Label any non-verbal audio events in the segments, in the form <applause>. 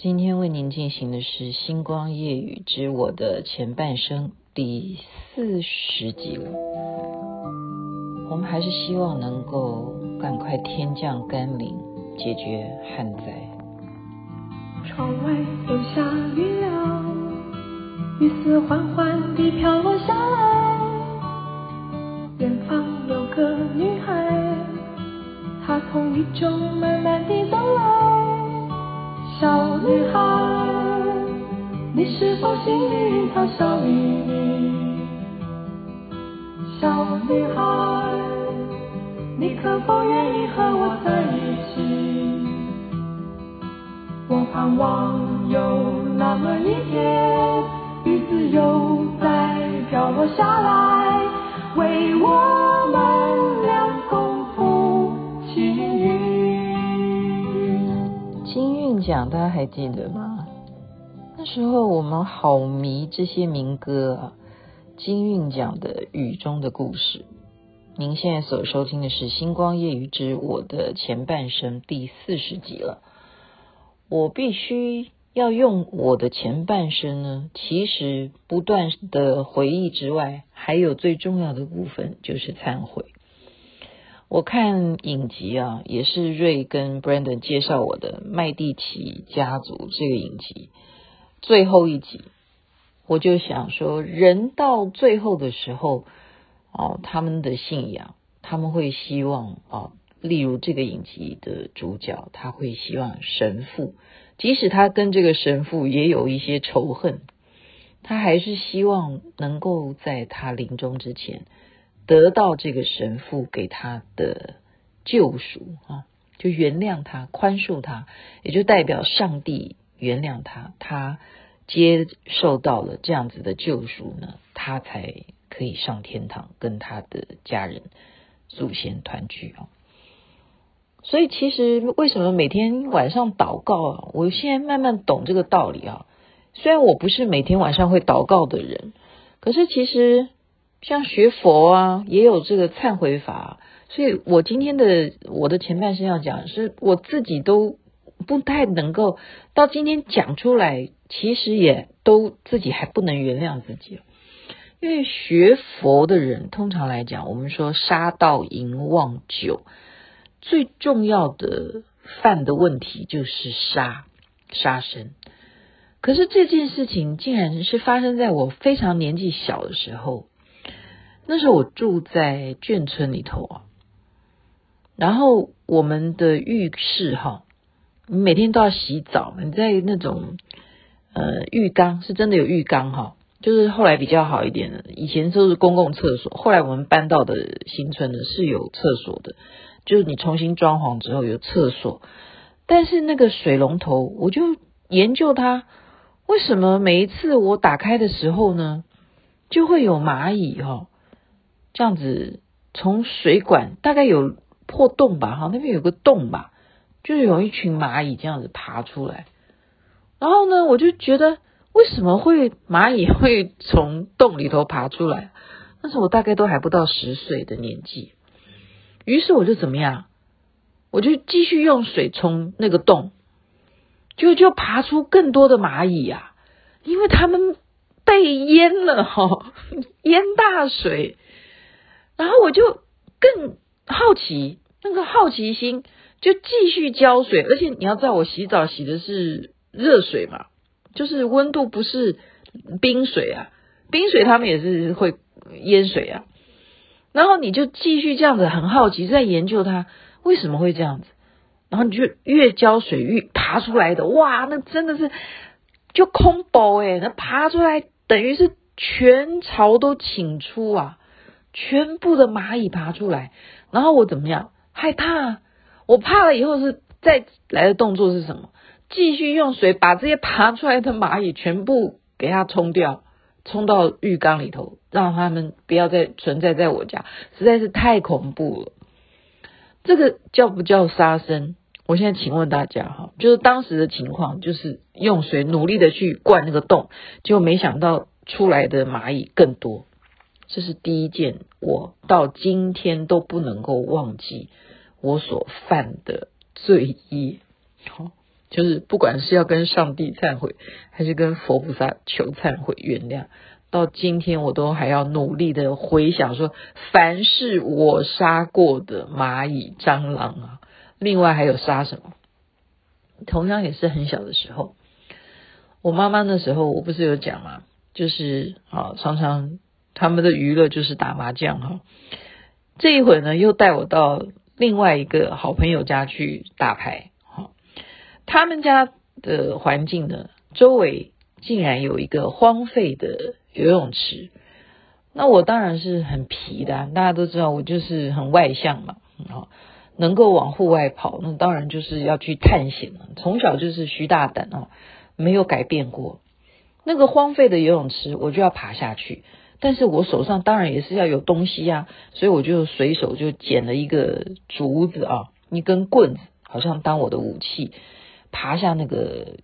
今天为您进行的是《星光夜雨之我的前半生》第四十集了。我们还是希望能够赶快天降甘霖，解决旱灾。窗外又下雨了，雨丝缓缓地飘落下来。远方有个女孩，她从雨中慢慢地走来。小女孩，你是否心里一条小秘密？小女孩，你可否愿意和我在一起？我盼望有那么一天，雨丝又再飘落下来，为我讲大家还记得吗？那时候我们好迷这些民歌啊，金韵奖的《雨中的故事》。您现在所收听的是《星光夜雨之我的前半生》第四十集了。我必须要用我的前半生呢，其实不断的回忆之外，还有最重要的部分就是忏悔。我看影集啊，也是瑞跟 Brandon 介绍我的《麦蒂奇家族》这个影集最后一集，我就想说，人到最后的时候，哦，他们的信仰，他们会希望啊，例如这个影集的主角，他会希望神父，即使他跟这个神父也有一些仇恨，他还是希望能够在他临终之前。得到这个神父给他的救赎啊，就原谅他、宽恕他，也就代表上帝原谅他，他接受到了这样子的救赎呢，他才可以上天堂，跟他的家人、祖先团聚啊。所以，其实为什么每天晚上祷告啊？我现在慢慢懂这个道理啊。虽然我不是每天晚上会祷告的人，可是其实。像学佛啊，也有这个忏悔法，所以我今天的我的前半生要讲，是我自己都不太能够到今天讲出来，其实也都自己还不能原谅自己，因为学佛的人通常来讲，我们说杀盗淫妄酒，最重要的犯的问题就是杀杀生，可是这件事情竟然是发生在我非常年纪小的时候。那时候我住在眷村里头啊，然后我们的浴室哈，你每天都要洗澡，你在那种呃浴缸是真的有浴缸哈，就是后来比较好一点的，以前都是公共厕所，后来我们搬到的新村呢是有厕所的，就是你重新装潢之后有厕所，但是那个水龙头我就研究它，为什么每一次我打开的时候呢，就会有蚂蚁哈。这样子从水管大概有破洞吧，哈，那边有个洞吧，就是有一群蚂蚁这样子爬出来。然后呢，我就觉得为什么会蚂蚁会从洞里头爬出来？那时候我大概都还不到十岁的年纪。于是我就怎么样？我就继续用水冲那个洞，就就爬出更多的蚂蚁呀，因为他们被淹了哈，淹大水。然后我就更好奇，那个好奇心就继续浇水，而且你要知道，我洗澡洗的是热水嘛，就是温度不是冰水啊，冰水他们也是会淹水啊。然后你就继续这样子很好奇，在研究它为什么会这样子，然后你就越浇水越爬出来的，哇，那真的是就空包诶，那爬出来等于是全巢都请出啊。全部的蚂蚁爬出来，然后我怎么样？害怕！我怕了以后是再来的动作是什么？继续用水把这些爬出来的蚂蚁全部给它冲掉，冲到浴缸里头，让他们不要再存在在我家，实在是太恐怖了。这个叫不叫杀生？我现在请问大家哈，就是当时的情况，就是用水努力的去灌那个洞，结果没想到出来的蚂蚁更多。这是第一件我到今天都不能够忘记我所犯的罪业。好，就是不管是要跟上帝忏悔，还是跟佛菩萨求忏悔原谅，到今天我都还要努力的回想说，凡是我杀过的蚂蚁、蟑螂啊，另外还有杀什么？同样也是很小的时候，我妈妈那时候我不是有讲吗？就是啊，常常他们的娱乐就是打麻将哈。这一会呢，又带我到另外一个好朋友家去打牌哈。他们家的环境呢，周围竟然有一个荒废的游泳池。那我当然是很皮的，大家都知道我就是很外向嘛，啊。能够往户外跑，那当然就是要去探险了。从小就是徐大胆啊，没有改变过。那个荒废的游泳池，我就要爬下去。但是我手上当然也是要有东西呀，所以我就随手就捡了一个竹子啊，一根棍子，好像当我的武器，爬下那个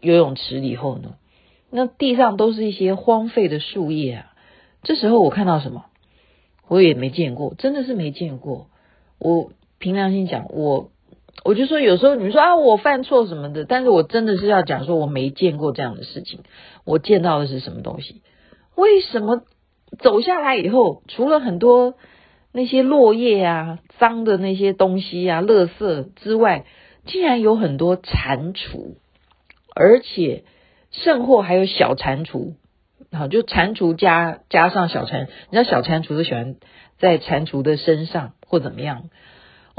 游泳池以后呢，那地上都是一些荒废的树叶啊。这时候我看到什么？我也没见过，真的是没见过。我凭良心讲，我我就说有时候你们说啊，我犯错什么的，但是我真的是要讲说我没见过这样的事情。我见到的是什么东西？为什么走下来以后，除了很多那些落叶啊、脏的那些东西啊、垃圾之外，竟然有很多蟾蜍，而且甚或还有小蟾蜍。好，就蟾蜍加加上小蟾，你知道小蟾蜍都喜欢在蟾蜍的身上或怎么样？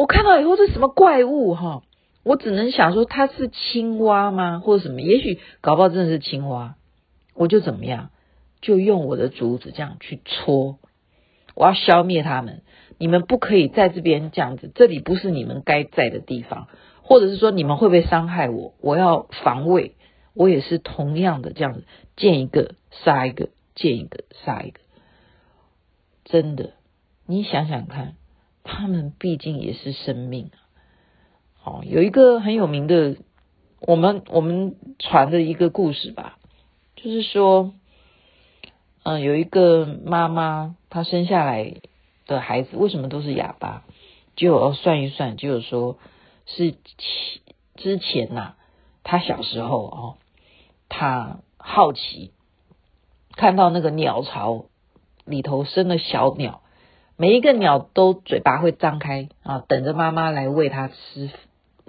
我看到以后，这什么怪物哈？我只能想说它是青蛙吗，或者什么？也许搞不好真的是青蛙。我就怎么样？就用我的竹子这样去戳，我要消灭它们。你们不可以在这边这样子，这里不是你们该在的地方，或者是说你们会不会伤害我？我要防卫。我也是同样的这样子，见一个杀一个，见一个杀一个。真的，你想想看，他们毕竟也是生命啊。哦，有一个很有名的，我们我们传的一个故事吧，就是说，嗯、有一个妈妈，她生下来的孩子为什么都是哑巴？就要算一算，就是说是之前呐、啊，她小时候哦。他好奇，看到那个鸟巢里头生了小鸟，每一个鸟都嘴巴会张开啊，等着妈妈来喂它吃，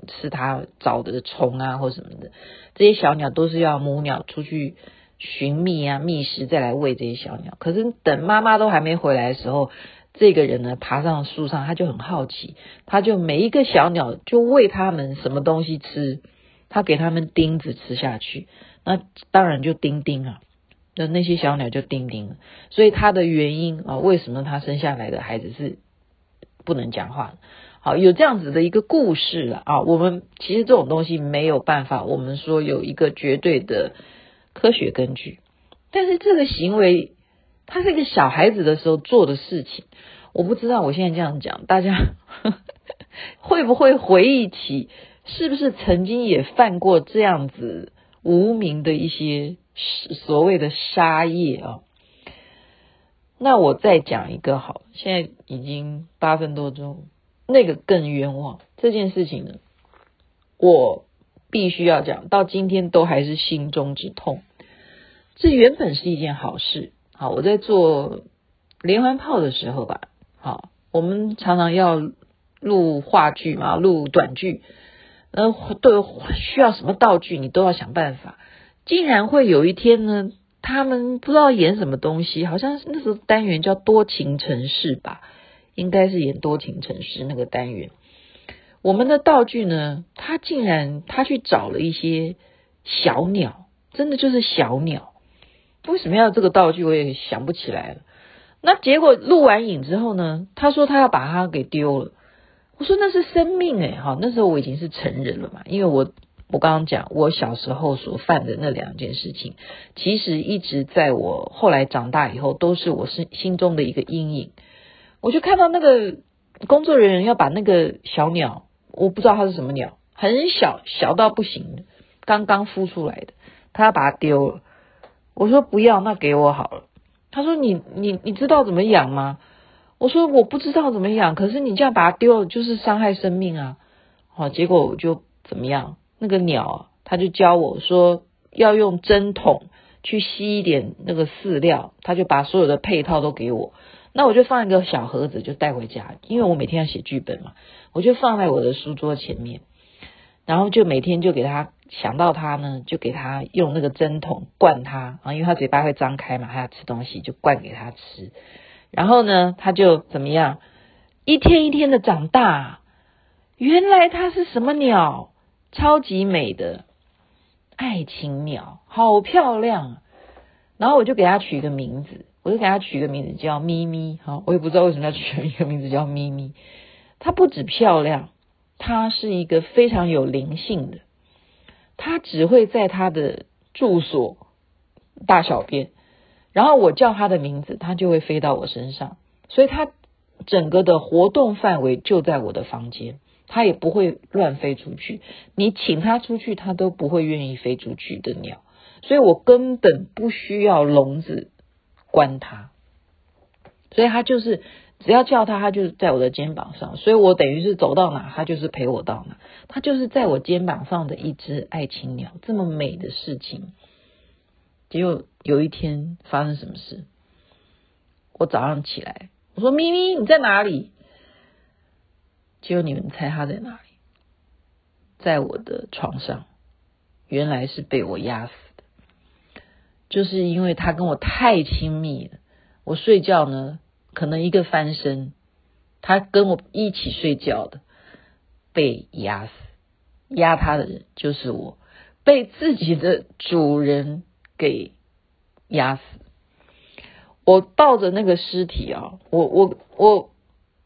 吃它找的虫啊或什么的。这些小鸟都是要母鸟出去寻觅啊觅食，再来喂这些小鸟。可是等妈妈都还没回来的时候，这个人呢爬上树上，他就很好奇，他就每一个小鸟就喂他们什么东西吃，他给他们钉子吃下去。那当然就钉钉啊，那那些小鸟就叮叮了。所以它的原因啊，为什么它生下来的孩子是不能讲话？好，有这样子的一个故事了啊。我们其实这种东西没有办法，我们说有一个绝对的科学根据。但是这个行为，他是一个小孩子的时候做的事情，我不知道。我现在这样讲，大家呵 <laughs> 呵会不会回忆起，是不是曾经也犯过这样子？无名的一些所谓的杀业啊，那我再讲一个好，现在已经八分多钟，那个更冤枉。这件事情呢，我必须要讲，到今天都还是心中之痛。这原本是一件好事，好，我在做连环炮的时候吧，好，我们常常要录话剧嘛，录短剧。呃，都有需要什么道具，你都要想办法。竟然会有一天呢，他们不知道演什么东西，好像那时候单元叫多情城市吧，应该是演多情城市那个单元。我们的道具呢，他竟然他去找了一些小鸟，真的就是小鸟。为什么要这个道具，我也想不起来了。那结果录完影之后呢，他说他要把它给丢了。我说那是生命哎，哈，那时候我已经是成人了嘛，因为我我刚刚讲我小时候所犯的那两件事情，其实一直在我后来长大以后都是我心心中的一个阴影。我就看到那个工作人员要把那个小鸟，我不知道它是什么鸟，很小小到不行，刚刚孵出来的，他要把它丢了。我说不要，那给我好了。他说你你你知道怎么养吗？我说我不知道怎么养，可是你这样把它丢了，就是伤害生命啊！好，结果我就怎么样？那个鸟啊，他就教我说要用针筒去吸一点那个饲料，他就把所有的配套都给我。那我就放一个小盒子，就带回家，因为我每天要写剧本嘛，我就放在我的书桌前面，然后就每天就给他想到他呢，就给他用那个针筒灌他啊，因为他嘴巴会张开嘛，他要吃东西就灌给他吃，然后呢，他就怎么样，一天一天的长大，原来它是什么鸟？超级美的爱情鸟，好漂亮，然后我就给它取一个名字。我就给它取个名字叫咪咪，哈，我也不知道为什么要取一个名字叫咪咪。它不止漂亮，它是一个非常有灵性的。它只会在它的住所大小便，然后我叫它的名字，它就会飞到我身上。所以它整个的活动范围就在我的房间，它也不会乱飞出去。你请它出去，它都不会愿意飞出去的鸟。所以我根本不需要笼子。关它，所以它就是只要叫他，他就是在我的肩膀上，所以我等于是走到哪，他就是陪我到哪，他就是在我肩膀上的一只爱情鸟，这么美的事情。结果有一天发生什么事？我早上起来，我说咪咪你在哪里？结果你们猜他在哪里？在我的床上，原来是被我压死的。就是因为他跟我太亲密了，我睡觉呢，可能一个翻身，他跟我一起睡觉的，被压死，压他的人就是我，被自己的主人给压死。我抱着那个尸体啊，我我我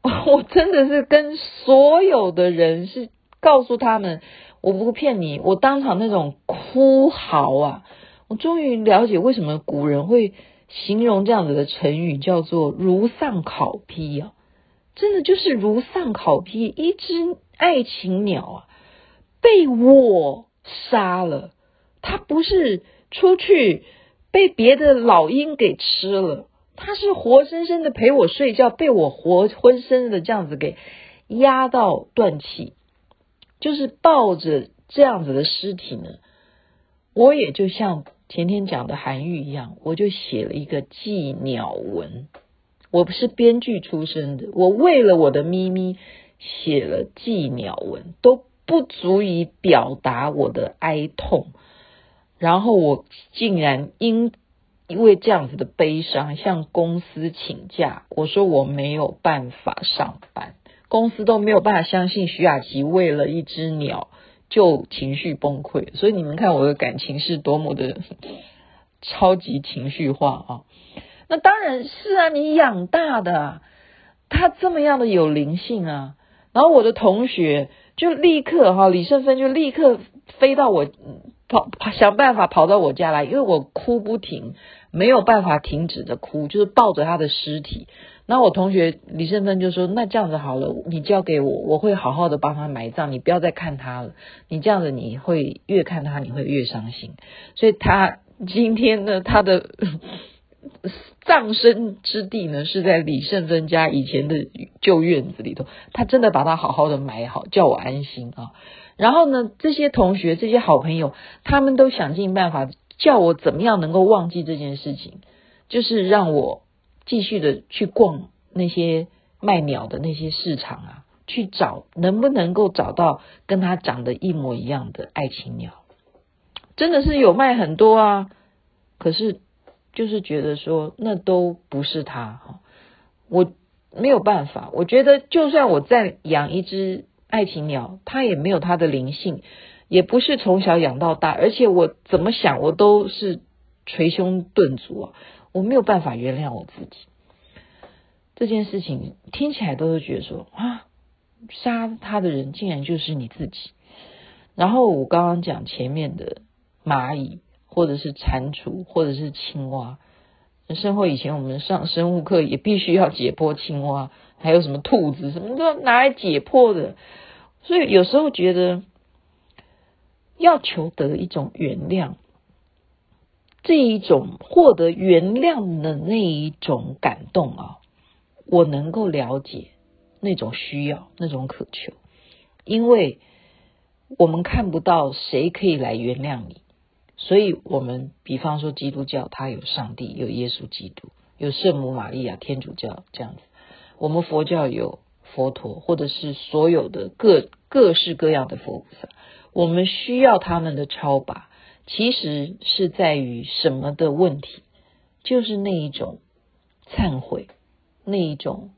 <laughs> 我真的是跟所有的人是告诉他们，我不骗你，我当场那种哭嚎啊。我终于了解为什么古人会形容这样子的成语叫做“如丧考妣”啊，真的就是如丧考妣，一只爱情鸟啊，被我杀了。它不是出去被别的老鹰给吃了，它是活生生的陪我睡觉，被我活生生的这样子给压到断气，就是抱着这样子的尸体呢，我也就像。前天讲的韩愈一样，我就写了一个寄鸟文。我不是编剧出身的，我为了我的咪咪写了寄鸟文，都不足以表达我的哀痛。然后我竟然因因为这样子的悲伤向公司请假，我说我没有办法上班，公司都没有办法相信徐雅琪为了一只鸟。就情绪崩溃，所以你们看我的感情是多么的超级情绪化啊！那当然是啊，你养大的，他这么样的有灵性啊。然后我的同学就立刻哈，李胜芬就立刻飞到我跑，想办法跑到我家来，因为我哭不停，没有办法停止的哭，就是抱着他的尸体。那我同学李胜芬就说：“那这样子好了，你交给我，我会好好的帮他埋葬，你不要再看他了。你这样子你会越看他，你会越伤心。所以他今天呢，他的 <laughs> 葬身之地呢是在李胜芬家以前的旧院子里头。他真的把他好好的埋好，叫我安心啊。然后呢，这些同学、这些好朋友，他们都想尽办法叫我怎么样能够忘记这件事情，就是让我。”继续的去逛那些卖鸟的那些市场啊，去找能不能够找到跟它长得一模一样的爱情鸟，真的是有卖很多啊。可是就是觉得说那都不是它哈，我没有办法。我觉得就算我再养一只爱情鸟，它也没有它的灵性，也不是从小养到大，而且我怎么想我都是捶胸顿足啊。我没有办法原谅我自己，这件事情听起来都是觉得说啊，杀他的人竟然就是你自己。然后我刚刚讲前面的蚂蚁，或者是蟾蜍，或者是青蛙。生活以前我们上生物课也必须要解剖青蛙，还有什么兔子，什么都拿来解剖的。所以有时候觉得要求得一种原谅。这一种获得原谅的那一种感动啊，我能够了解那种需要、那种渴求，因为我们看不到谁可以来原谅你，所以我们比方说基督教，它有上帝，有耶稣基督，有圣母玛利亚，天主教这样子。我们佛教有佛陀，或者是所有的各各式各样的佛菩萨，我们需要他们的超拔，其实是在于什么的问题？就是那一种忏悔，那一种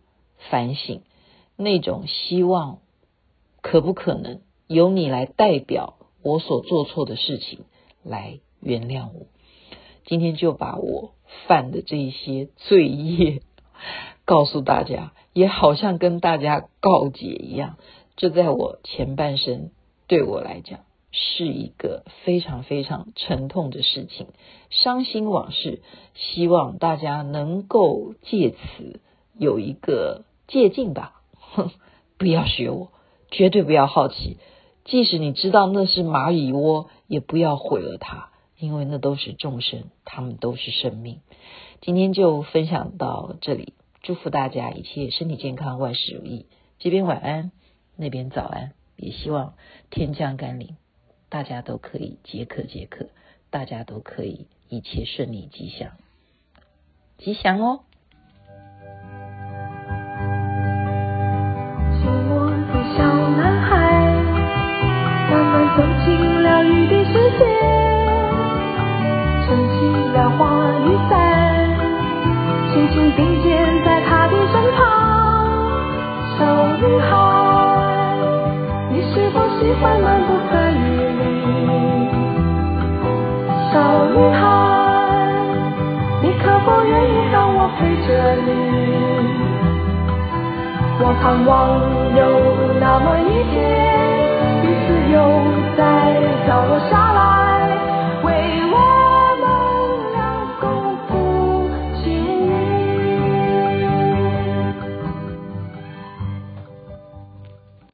反省，那种希望，可不可能？由你来代表我所做错的事情来原谅我。今天就把我犯的这一些罪业告诉大家，也好像跟大家告解一样。这在我前半生对我来讲是一个非常非常沉痛的事情，伤心往事。希望大家能够借此有一个借鉴吧，<laughs> 不要学我，绝对不要好奇。即使你知道那是蚂蚁窝，也不要毁了它，因为那都是众生，他们都是生命。今天就分享到这里，祝福大家一切身体健康，万事如意。这边晚安，那边早安，也希望天降甘霖，大家都可以解渴解渴，大家都可以一切顺利吉祥，吉祥哦。我盼望有